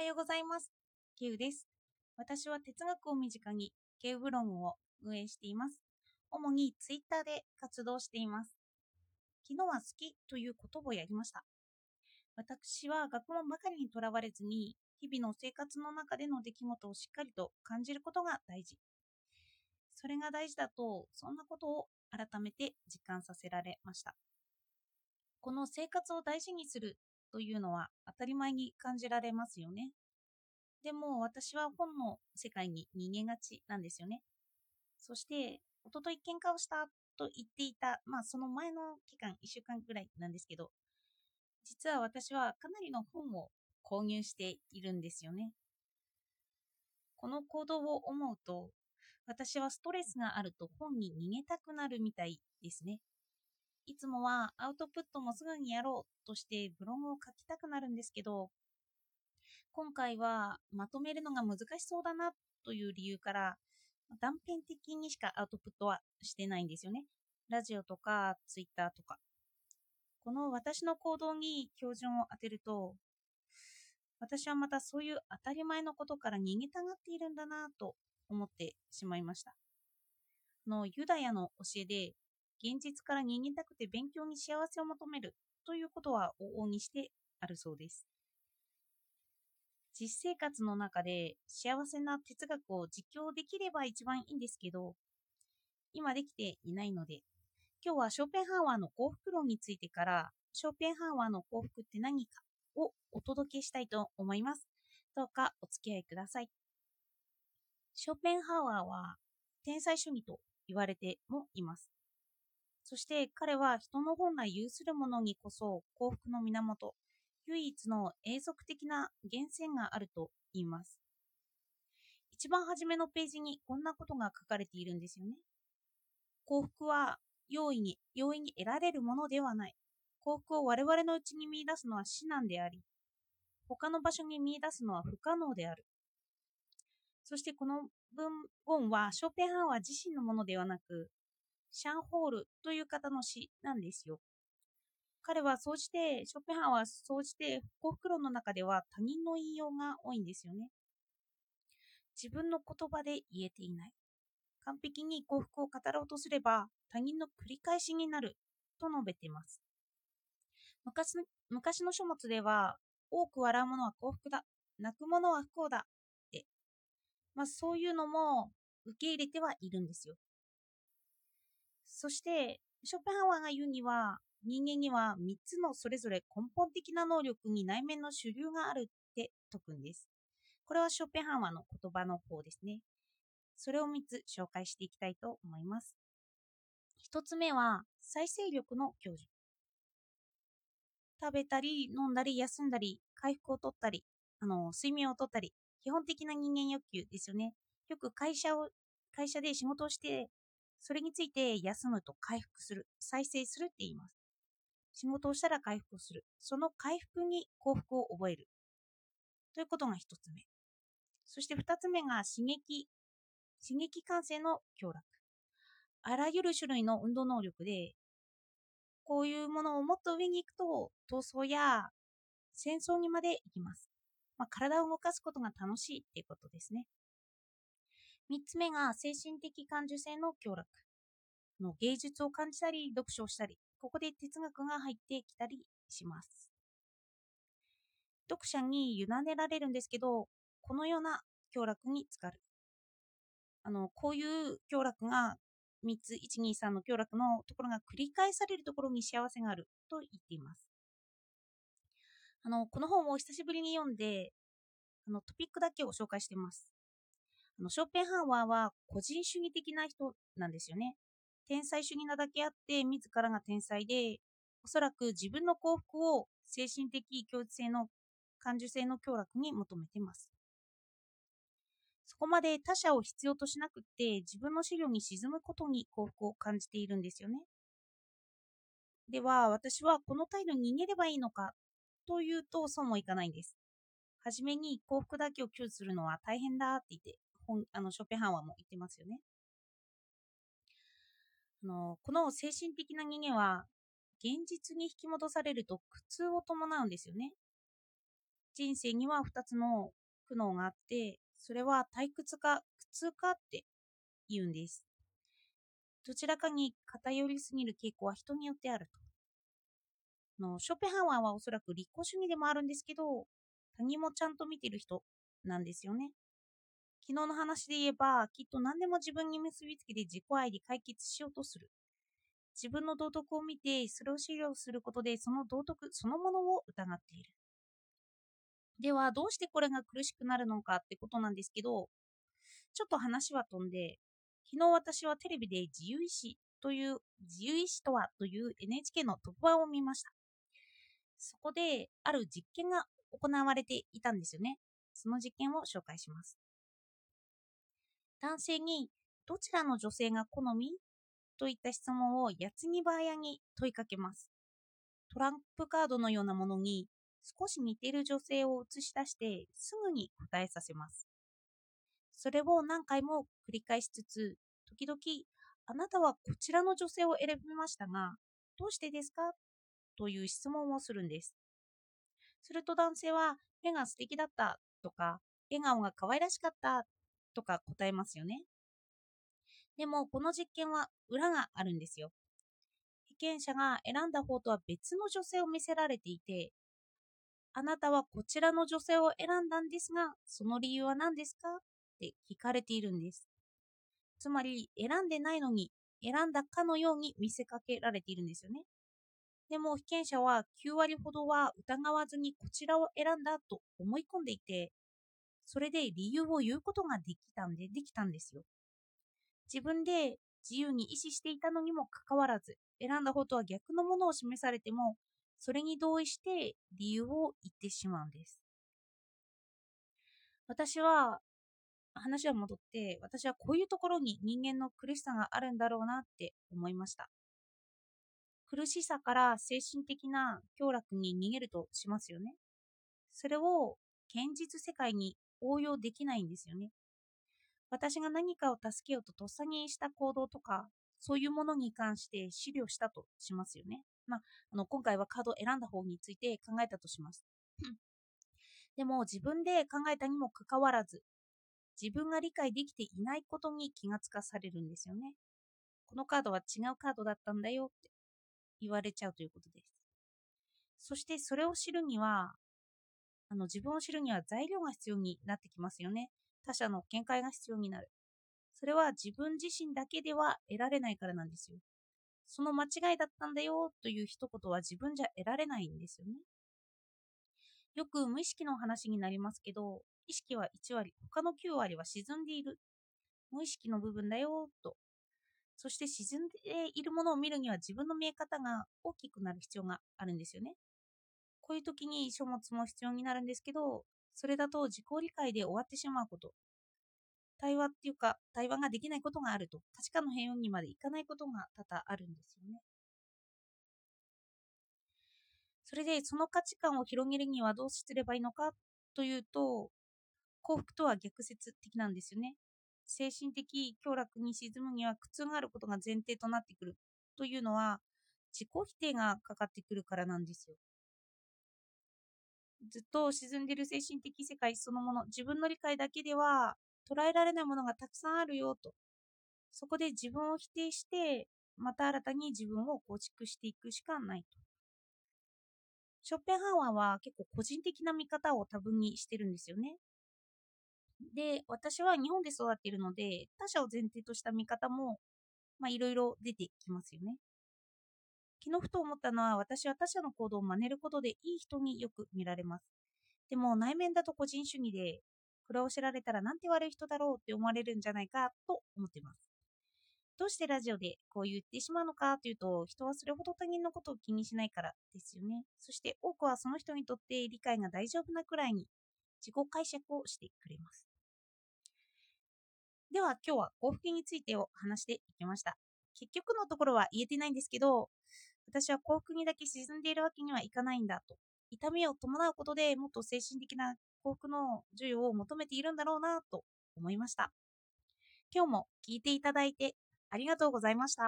はようございます。ケウです。私は哲学を身近にケウブログを運営しています。主にツイッターで活動しています。昨日は好きという言葉をやりました。私は学問ばかりにとらわれずに、日々の生活の中での出来事をしっかりと感じることが大事。それが大事だと、そんなことを改めて実感させられました。この生活を大事にするというのは当たり前に感じられますよね。でも私は本の世界に逃げがちなんですよね。そして、おととい喧嘩をしたと言っていた、まあその前の期間、1週間くらいなんですけど、実は私はかなりの本を購入しているんですよね。この行動を思うと、私はストレスがあると本に逃げたくなるみたいですね。いつもはアウトプットもすぐにやろうとしてブログを書きたくなるんですけど、今回はまとめるのが難しそうだなという理由から断片的にしかアウトプットはしてないんですよね。ラジオとかツイッターとか。この私の行動に標準を当てると、私はまたそういう当たり前のことから逃げたがっているんだなと思ってしまいました。のユダヤの教えで、現実から逃げたくて勉強に幸せを求めるということは往々にしてあるそうです。実生活の中で幸せな哲学を実況できれば一番いいんですけど、今できていないので、今日はショーペンハーワーの幸福論についてから、ショーペンハーワーの幸福って何かをお届けしたいと思います。どうかお付き合いください。ショーペンハーワーは天才主義と言われてもいます。そして彼は人の本来有するものにこそ幸福の源、唯一の永続的な源泉があると言います。一番初めのページにこんなことが書かれているんですよね。幸福は容易に、容易に得られるものではない。幸福を我々のうちに見出すのは至難であり、他の場所に見出すのは不可能である。そしてこの文言はショーペンハーワー自身のものではなく、シャンホールという方の詩なんですよ。彼は総じて、ショーペハーは総じて幸福論の中では他人の引用が多いんですよね。自分の言葉で言えていない。完璧に幸福を語ろうとすれば他人の繰り返しになると述べています。昔の昔の書物では、多く笑う者は幸福だ、泣く者は不幸だって、まあ、そういうのも受け入れてはいるんですよ。そして、ショーペンハワーが言うには、人間には3つのそれぞれ根本的な能力に内面の主流があるって説くんです。これはショーペンハワーの言葉の方ですね。それを3つ紹介していきたいと思います。1つ目は、再生力の享受。食べたり、飲んだり、休んだり、回復を取ったり、あの、睡眠を取ったり、基本的な人間欲求ですよね。よく会社を、会社で仕事をして、それについて休むと回復する、再生するって言います。仕事をしたら回復をする。その回復に幸福を覚える。ということが一つ目。そして二つ目が刺激。刺激感性の強楽。あらゆる種類の運動能力で、こういうものをもっと上に行くと、闘争や戦争にまで行きます。まあ、体を動かすことが楽しいっていうことですね。三つ目が精神的感受性の強楽。の芸術を感じたり、読書をしたり、ここで哲学が入ってきたりします。読者に委ねられるんですけど、このような強楽に浸かる。あの、こういう強楽が3つ、1、2、3の強楽のところが繰り返されるところに幸せがあると言っています。あの、この本を久しぶりに読んで、あの、トピックだけを紹介しています。あの、ショーペンハーワーは個人主義的な人なんですよね。天才主義なだけあって、自らが天才で、おそらく自分の幸福を精神的共通性の感受性の強楽に求めてます。そこまで他者を必要としなくって自分の資料に沈むことに幸福を感じているんですよね。では、私はこの態度に逃げればいいのかというとそうもいかないんです。はじめに幸福だけを享受するのは大変だって言って、あのショペハーワーも言ってますよね。あのこの精神的な逃げは現実に引き戻されると苦痛を伴うんですよね。人生には2つの苦悩があって、それは退屈か苦痛かって言うんです。どちらかに偏りすぎる傾向は人によってあると。のショペハンワーはおそらく立候主義でもあるんですけど、他人もちゃんと見てる人なんですよね。昨日の話で言えば、きっと何でも自分に結びつけて自己愛で解決しようとする。自分の道徳を見て、それを資料することで、その道徳そのものを疑っている。では、どうしてこれが苦しくなるのかってことなんですけど、ちょっと話は飛んで、昨日私はテレビで自由意志という、自由意志とはという NHK の特番を見ました。そこで、ある実験が行われていたんですよね。その実験を紹介します。男性に、どちらの女性が好み？といった質問を矢継ぎ早に問いかけます。トランプカードのようなものに少し似ている女性を映し出してすぐに答えさせます。それを何回も繰り返しつつ、時々、あなたはこちらの女性を選びましたが、どうしてですか？という質問をするんです。すると男性は、目が素敵だったとか、笑顔が可愛らしかったとか答えますよね。でも、この実験は裏があるんですよ。被験者が選んだ方とは別の女性を見せられていて、あなたはこちらの女性を選んだんですが、その理由は何ですか？って聞かれているんです。つまり、選んでないのに、選んだかのように見せかけられているんですよね。でも、被験者は9割ほどは疑わずにこちらを選んだと思い込んでいて、それで理由を言うことができたんで、できたんですよ。自分で自由に意思していたのにもかかわらず、選んだ方とは逆のものを示されても、それに同意して理由を言ってしまうんです。私は、話は戻って、私はこういうところに人間の苦しさがあるんだろうなって思いました。苦しさから精神的な凶楽に逃げるとしますよね。それを現実世界に応用できないんですよね。私が何かを助けようととっさにした行動とか、そういうものに関して資料したとしますよね。まあ、あの今回はカードを選んだ方について考えたとします。でも自分で考えたにもかかわらず、自分が理解できていないことに気がつかされるんですよね。このカードは違うカードだったんだよって言われちゃうということです。そしてそれを知るには、あの自分を知るには材料が必要になってきますよね。他者の見解が必要になる。それは自分自身だけでは得られないからなんですよ。その間違いだったんだよという一言は自分じゃ得られないんですよね。よく無意識の話になりますけど、意識は1割、他の9割は沈んでいる。無意識の部分だよと。そして沈んでいるものを見るには自分の見え方が大きくなる必要があるんですよね。こういう時に書物も必要になるんですけど、それだと自己理解で終わってしまうこと。対話っていうか、対話ができないことがあると、価値観の変容にまでいかないことが多々あるんですよね。それで、その価値観を広げるにはどうすればいいのか？というと、幸福とは逆説的なんですよね。精神的強楽に沈むには苦痛があることが前提となってくるというのは、自己否定がかかってくるからなんですよ。ずっと沈んでいる精神的世界そのもの、自分の理解だけでは捉えられないものがたくさんあるよと。そこで自分を否定して、また新たに自分を構築していくしかないと。ショッペンハワーは結構個人的な見方を多分にしてるんですよね。で、私は日本で育っているので、他者を前提とした見方も、まあいろいろ出てきますよね。昨日ふと思ったのは、私は他者の行動を真似ることでいい人によく見られます。でも内面だと個人主義で、これを知られたらなんて悪い人だろうって思われるんじゃないかと思っています。どうしてラジオでこう言ってしまうのかというと、人はそれほど他人のことを気にしないからですよね。そして多くはその人にとって理解が大丈夫なくらいに自己解釈をしてくれます。では今日は幸福についてを話していきました。結局のところは言えてないんですけど、私は幸福にだけ沈んでいるわけにはいかないんだと。痛みを伴うことでもっと精神的な幸福の授与を求めているんだろうなと思いました。今日も聞いていただいてありがとうございました。